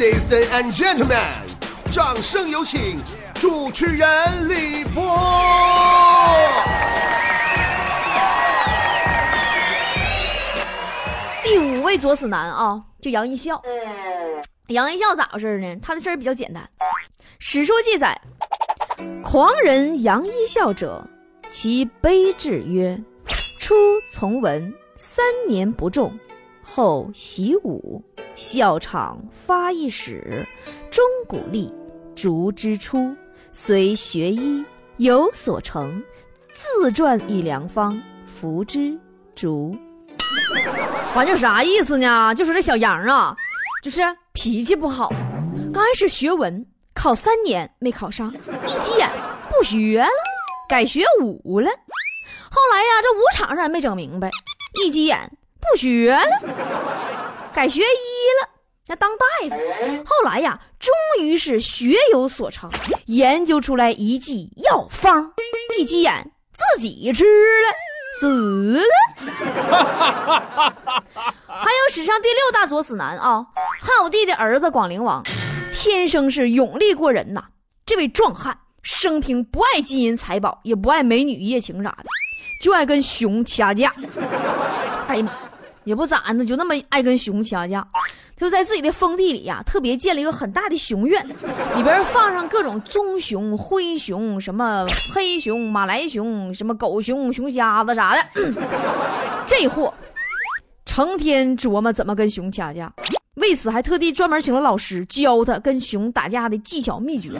Ladies and gentlemen，掌声有请主持人李波。第五位作死男啊，就杨一笑。杨一笑咋回事呢？他的事儿比较简单。史书记载，狂人杨一笑者，其悲志曰：初从文，三年不中，后习武，校场发一矢，钟鼓励，竹之初，虽学医有所成，自传一良方，服之竹。反正啥意思呢？就说这小杨啊，就是脾气不好。刚开始学文，考三年没考上，一急眼不学了，改学武了。后来呀，这武场上也没整明白，一急眼不学了，改学医了，那当大夫。后来呀，终于是学有所成，研究出来一剂药方，一急眼自己吃了。死了！还有史上第六大作死男啊，汉武帝的儿子广陵王，天生是勇力过人呐。这位壮汉生平不爱金银财宝，也不爱美女一夜情啥的，就爱跟熊掐架。哎呀妈！也不咋的，就那么爱跟熊掐架，就在自己的封地里呀，特别建了一个很大的熊院，里边放上各种棕熊、灰熊、什么黑熊、马来熊、什么狗熊、熊瞎子啥的。这货成天琢磨怎么跟熊掐架，为此还特地专门请了老师教他跟熊打架的技巧秘诀。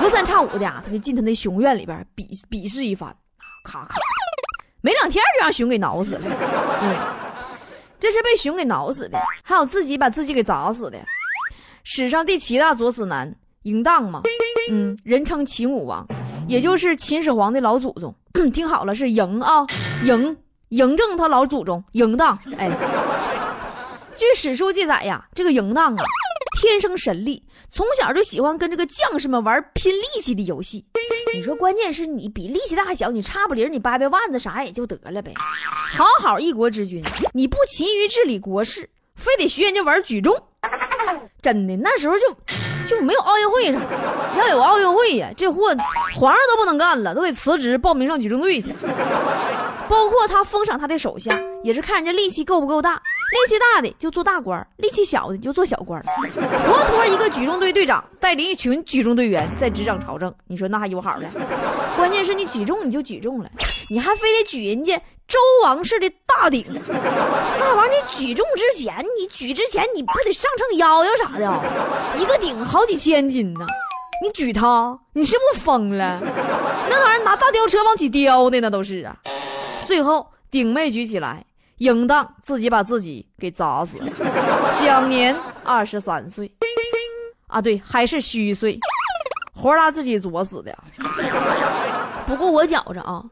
隔三差五的呀，他就进他那熊院里边比比试一番，咔咔，没两天就让熊给挠死了。嗯。这是被熊给挠死的，还有自己把自己给砸死的。史上第七大作死男嬴荡嘛，嗯，人称秦武王，也就是秦始皇的老祖宗。听好了，是嬴啊，嬴嬴政他老祖宗嬴荡。哎，据史书记载呀，这个嬴荡啊，天生神力，从小就喜欢跟这个将士们玩拼力气的游戏。你说，关键是你比力气大小，你差不离你掰掰腕子啥也就得了呗。好好一国之君，你不勤于治理国事，非得学人家玩举重，真的那时候就就没有奥运会啥。要有奥运会呀，这货皇上都不能干了，都得辞职报名上举重队去。包括他封赏他的手下，也是看人家力气够不够大，力气大的就做大官，力气小的就做小官。活脱一个举重队队长，带领一群举重队员在执掌朝政，你说那还有好的？关键是你举重你就举重了，你还非得举人家周王室的大鼎，那玩意儿你举重之前，你举之前你不得上秤腰腰啥的？一个鼎好几千斤呢，你举它，你是不是疯了？那玩意儿拿大吊车往起吊的那都是啊。最后顶没举起来，应当自己把自己给砸死，享年二十三岁。啊，对，还是虚岁，活拉自己作死的。不过我觉着啊，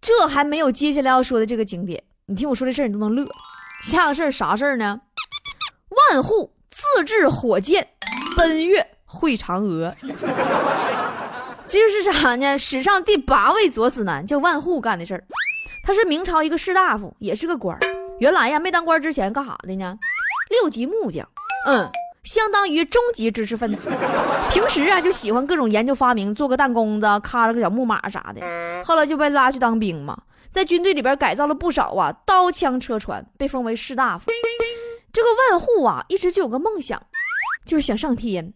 这还没有接下来要说的这个景点。你听我说这事儿，你都能乐。下个事儿啥事儿呢？万户自制火箭，奔月会嫦娥。这就是啥呢？史上第八位作死男叫万户干的事儿。他是明朝一个士大夫，也是个官儿。原来呀，没当官之前干啥的呢？六级木匠，嗯，相当于中级知识分子。平时啊，就喜欢各种研究发明，做个弹弓子，咔了个小木马啥的。后来就被拉去当兵嘛，在军队里边改造了不少啊刀枪车船，被封为士大夫。这个万户啊，一直就有个梦想，就是想上天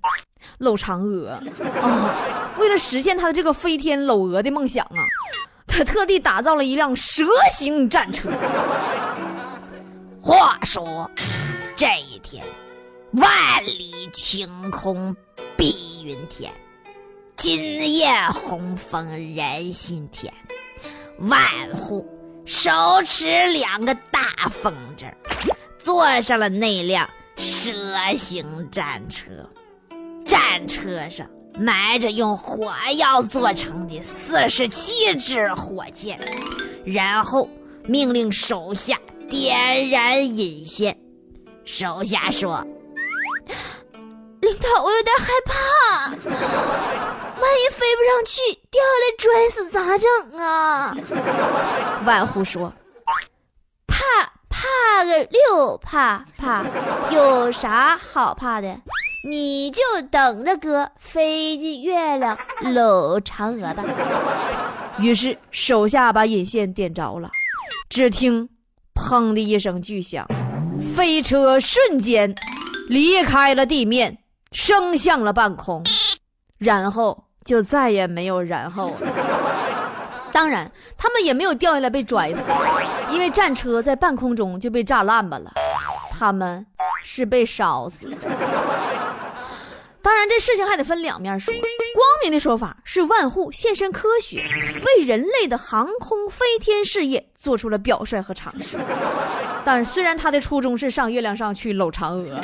搂嫦娥 啊。为了实现他的这个飞天搂娥的梦想啊。他特地打造了一辆蛇形战车。话说，这一天，万里晴空碧云天，今夜红枫人心甜。万户手持两个大风筝，坐上了那辆蛇形战车。战车上。埋着用火药做成的四十七支火箭，然后命令手下点燃引线。手下说：“领导，我有点害怕，万一飞不上去，掉下来摔死咋整啊？” 万户说：“怕怕个六怕怕，有啥好怕的？你就等着哥飞进月亮搂嫦娥吧。于是手下把引线点着了，只听“砰”的一声巨响，飞车瞬间离开了地面，升向了半空，然后就再也没有然后了。当然，他们也没有掉下来被拽死，因为战车在半空中就被炸烂巴了，他们是被烧死的。当然，这事情还得分两面说。光明的说法是万户献身科学，为人类的航空飞天事业做出了表率和尝试。但是，虽然他的初衷是上月亮上去搂嫦娥。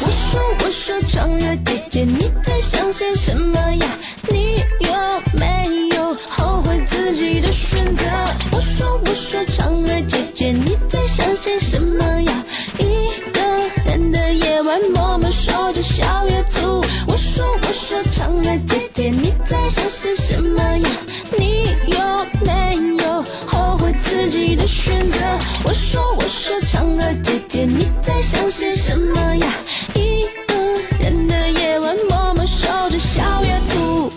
我说我说嫦娥姐姐，你在想些什么呀？你有没有后悔自己的选择？我说我说嫦娥姐姐，你在想些什么呀？一个人的夜晚，默默守着小月兔。我说我说嫦娥姐姐，你在想些什么呀？你有没有后悔自己的选择？我说我说嫦娥姐姐，你在想些什么呀？一个人的夜晚，默默守着小月兔。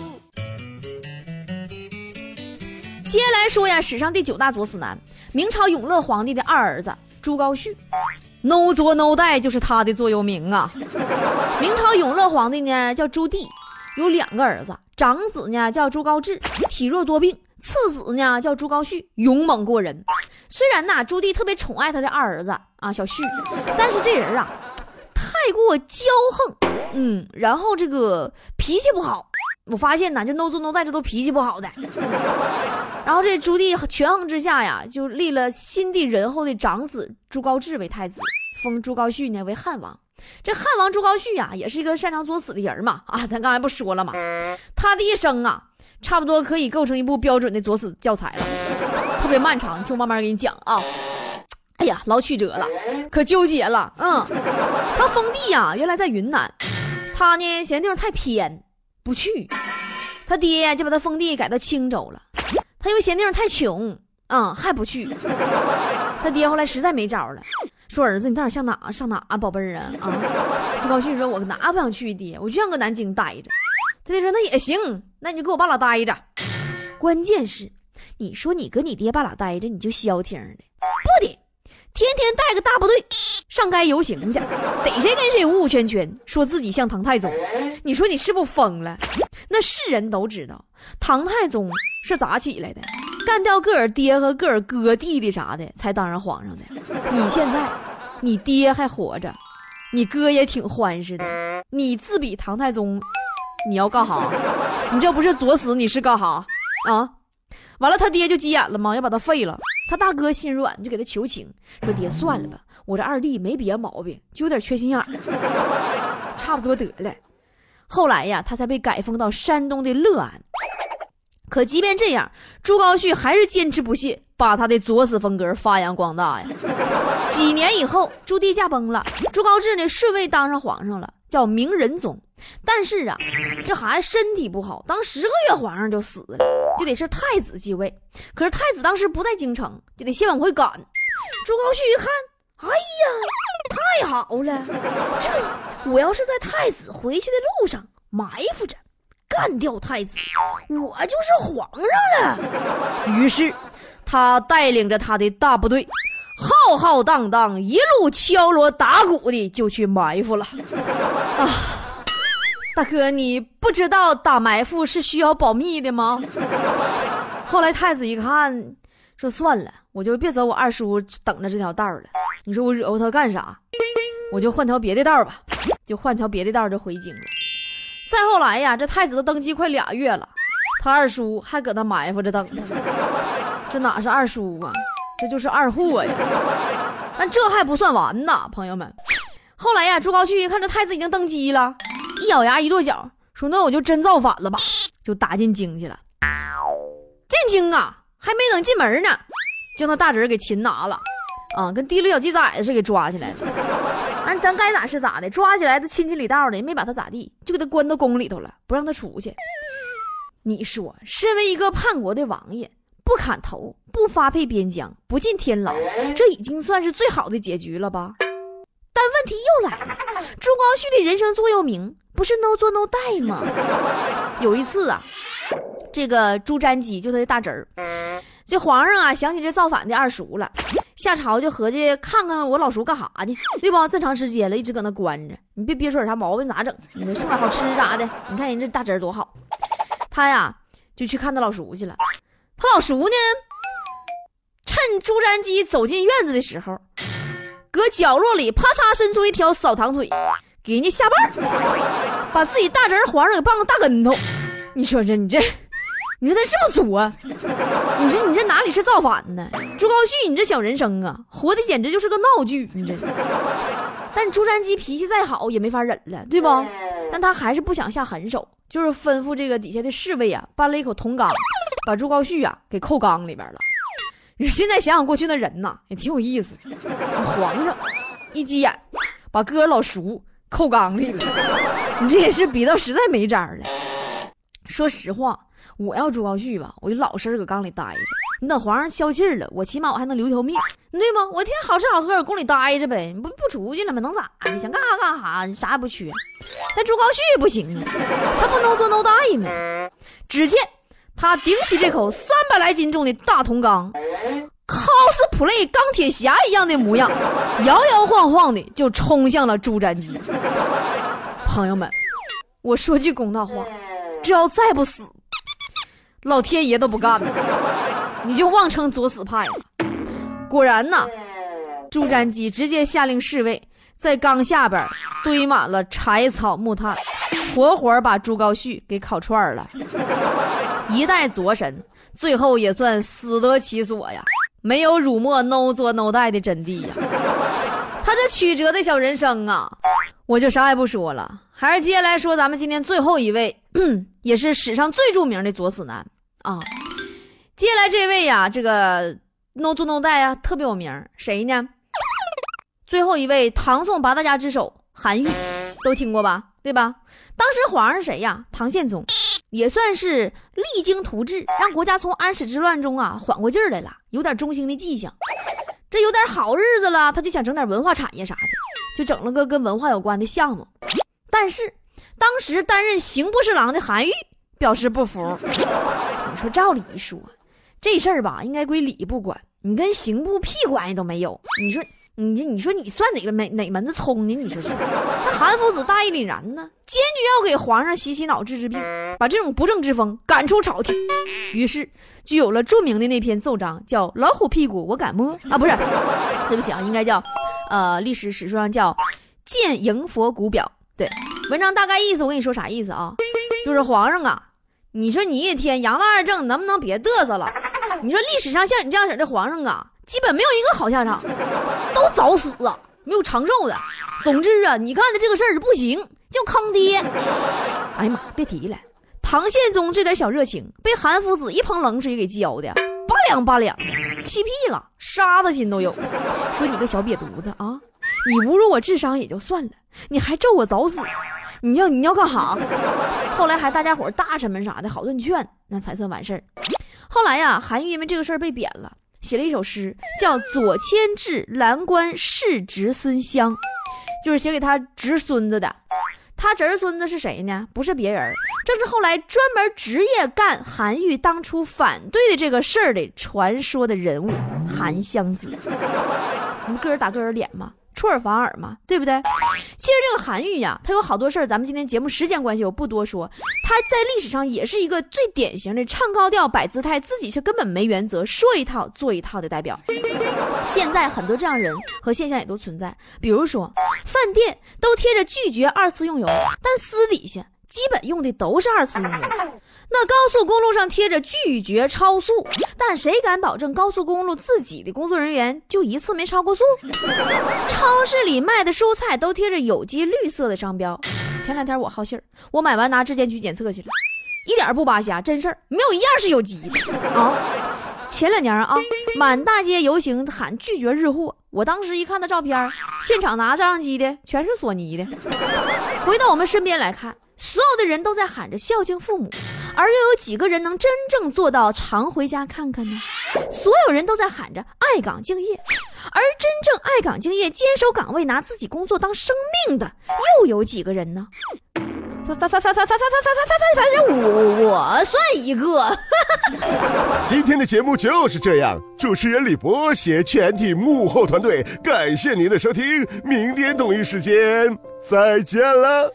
接下来说呀，史上第九大作死男，明朝永乐皇帝的二儿子朱高煦，no 作 no 带就是他的座右铭啊。明朝永乐皇帝呢叫朱棣，有两个儿子，长子呢叫朱高炽，体弱多病；次子呢叫朱高煦，勇猛过人。虽然呐，朱棣特别宠爱他的二儿子啊小旭，但是这人啊太过骄横，嗯，然后这个脾气不好。我发现呐，这 no 作 no 带这都脾气不好的。然后这朱棣权衡之下呀，就立了新帝仁厚的长子朱高炽为太子，封朱高煦呢为汉王。这汉王朱高煦呀，也是一个擅长作死的人嘛。啊，咱刚才不说了吗？他的一生啊，差不多可以构成一部标准的作死教材了，特别漫长。听我慢慢给你讲啊。哎呀，老曲折了，可纠结了。嗯，他封地呀，原来在云南，他呢嫌地方太偏，不去。他爹就把他封地改到青州了。他又嫌地方太穷，啊，还不去。他爹后来实在没招了，说：“儿子，你到底上哪上哪啊，宝贝儿啊？”啊，朱高煦说：“我哪不想去，爹，我就想搁南京待着。”他爹说：“那也行，那你就搁我爸俩待着。关键是，你说你搁你爹爸俩待着，你就消停的，不得，天天带个大部队上街游行去，逮谁跟谁呜呜圈圈，说自己像唐太宗。你说你是不疯了？那世人都知道，唐太宗。”是咋起来的？干掉个儿爹和个儿哥弟弟啥的，才当上皇上的。你现在，你爹还活着，你哥也挺欢实的，你自比唐太宗，你要干哈？你这不是作死，你是干哈？啊！完了，他爹就急眼了吗？要把他废了。他大哥心软，就给他求情，说爹算了吧，我这二弟没别的毛病，就有点缺心眼儿，差不多得了。后来呀，他才被改封到山东的乐安。可即便这样，朱高煦还是坚持不懈，把他的作死风格发扬光大呀。几年以后，朱棣驾崩了，朱高炽呢顺位当上皇上了，叫明仁宗。但是啊，这孩子身体不好，当十个月皇上就死了，就得是太子继位。可是太子当时不在京城，就得先往回赶。朱高煦一看，哎呀，太好了，这我要是在太子回去的路上埋伏着。干掉太子，我就是皇上了。于是，他带领着他的大部队，浩浩荡荡，一路敲锣打鼓的就去埋伏了。啊，大哥，你不知道打埋伏是需要保密的吗？后来太子一看，说算了，我就别走我二叔等着这条道了。你说我惹乎他干啥？我就换条别的道吧，就换条别的道就回京了。再后来呀，这太子都登基快俩月了，他二叔还搁那埋伏着等他。这哪是二叔啊，这就是二货呀！但这还不算完呢，朋友们。后来呀，朱高煦一看这太子已经登基了，一咬牙一跺脚，说：“那我就真造反了吧！”就打进京去了。进京啊，还没等进门呢，就那大侄给擒拿了，啊，跟提溜小鸡崽子似的给抓起来了。咱该咋是咋的，抓起来他亲戚里道的，也没把他咋地，就给他关到宫里头了，不让他出去。你说，身为一个叛国的王爷，不砍头，不发配边疆，不进天牢，这已经算是最好的结局了吧？但问题又来了，朱高煦的人生座右铭不是 “no 做 no 带吗？有一次啊，这个朱瞻基就他的大侄儿，这皇上啊想起这造反的二叔了，夏朝就合计看看我老叔干啥呢，对吧？这长时间了，一直搁那关着，你别憋出点啥毛病咋整？你说送点好吃啥的？你看人这大侄儿多好，他呀就去看他老叔去了。他老叔呢，趁朱瞻基走进院子的时候，搁角落里啪嚓伸出一条扫堂腿，给人家下绊，把自己大侄儿皇上给绊个大跟头。你说这你这，你说他是不是作啊？你说你这哪里是造反呢？朱高煦，你这小人生啊，活的简直就是个闹剧。你这，但朱瞻基脾气再好也没法忍了，对不？但他还是不想下狠手，就是吩咐这个底下的侍卫啊，搬了一口铜缸，把朱高煦啊给扣缸里边了。你说现在想想过去那人呐，也挺有意思。皇上一急眼，把哥老叔扣缸里了。你这也是逼到实在没招了。说实话，我要朱高煦吧，我就老实搁缸里待着。你等皇上消气儿了，我起码我还能留条命，对吗？我天天好吃好喝搁宫里待着呗，不不出去了吗？能咋的？想干啥干啥，你啥也不缺。但朱高煦不行啊，他不能做 no die 吗？只见他顶起这口三百来斤重的大铜缸，cosplay 钢铁侠一样的模样，摇摇晃晃的就冲向了朱瞻基。朋友们，我说句公道话，这要再不死，老天爷都不干了，你就妄称作死派。果然呐，朱瞻基直接下令侍卫在缸下边堆满了柴草木炭，活活把朱高煦给烤串了。一代左神，最后也算死得其所呀，没有辱没 no 做 no die 的真谛呀。他这曲折的小人生啊，我就啥也不说了，还是接下来说咱们今天最后一位，也是史上最著名的作死男啊。接下来这位呀，这个 no 做 no die 啊，特别有名，谁呢？最后一位，唐宋八大家之首韩愈，都听过吧？对吧？当时皇上谁呀？唐宪宗，也算是励精图治，让国家从安史之乱中啊缓过劲儿来了，有点中兴的迹象。这有点好日子了，他就想整点文化产业啥的，就整了个跟文化有关的项目。但是当时担任刑部侍郎的韩愈表示不服。你说照理说，这事儿吧应该归礼部管，你跟刑部屁关系都没有。你说。你你说你算哪个哪哪门子葱呢？你说这，那韩夫子大义凛然呢，坚决要给皇上洗洗脑治治病，把这种不正之风赶出朝廷。于是就有了著名的那篇奏章，叫《老虎屁股我敢摸》啊，不是，对不起啊，应该叫，呃，历史史书上叫《建迎佛骨表》。对，文章大概意思我跟你说啥意思啊？就是皇上啊，你说你一天杨了二正，能不能别嘚瑟了？你说历史上像你这样式的皇上啊。基本没有一个好下场，都早死啊，没有长寿的。总之啊，你干的这个事儿不行，就坑爹。哎呀妈，别提了，唐宪宗这点小热情，被韩夫子一盆冷水给浇的，拔凉拔凉的，气屁了，沙子心都有。说你个小瘪犊子啊，你侮辱我智商也就算了，你还咒我早死，你要你要干哈？后来还大家伙大臣们啥的好顿劝，那才算完事儿。后来呀，韩愈因为这个事儿被贬了。写了一首诗，叫《左迁至蓝关世侄孙湘》，就是写给他侄孙子的。他侄孙子是谁呢？不是别人，正是后来专门职业干韩愈当初反对的这个事儿的传说的人物韩湘子。你们个人打个人脸吗？出尔反尔嘛，对不对？其实这个韩愈呀，他有好多事儿，咱们今天节目时间关系，我不多说。他在历史上也是一个最典型的唱高调、摆姿态，自己却根本没原则，说一套做一套的代表。现在很多这样人和现象也都存在，比如说饭店都贴着拒绝二次用油，但私底下基本用的都是二次用油。那高速公路上贴着拒绝超速，但谁敢保证高速公路自己的工作人员就一次没超过速？超市里卖的蔬菜都贴着有机绿色的商标。前两天我好信儿，我买完拿质检局检测去了，一点不扒瞎，真事儿，没有一样是有机的啊。前两年啊，满大街游行喊拒绝日货，我当时一看那照片，现场拿照相机的全是索尼的。回到我们身边来看。所有的人都在喊着孝敬父母，而又有几个人能真正做到常回家看看呢？所有人都在喊着爱岗敬业，而真正爱岗敬业、坚守岗位、拿自己工作当生命的，又有几个人呢？反反反反反反反反反反反正我我算一个。今天的节目就是这样，主持人李博携全体幕后团队，感谢您的收听，明天同一时间再见了。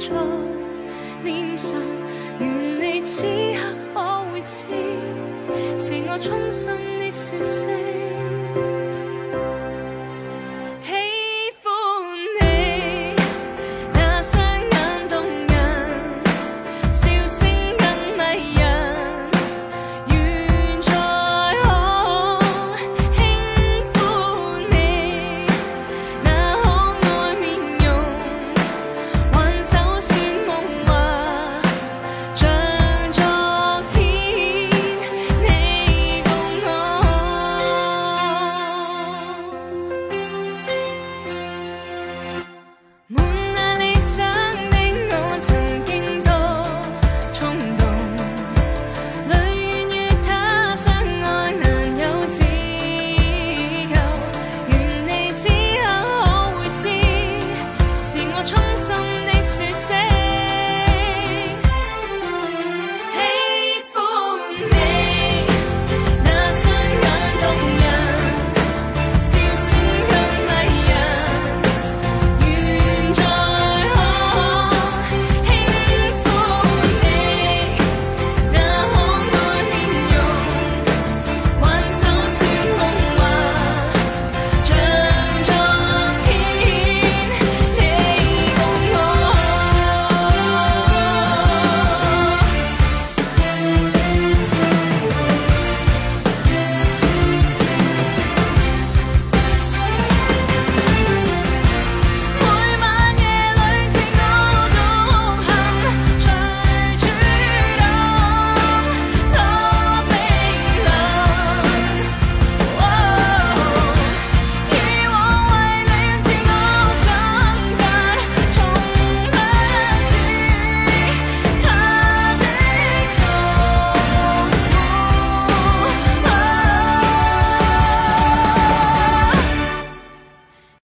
在脸上，愿你此刻可会知，是我衷心的说声。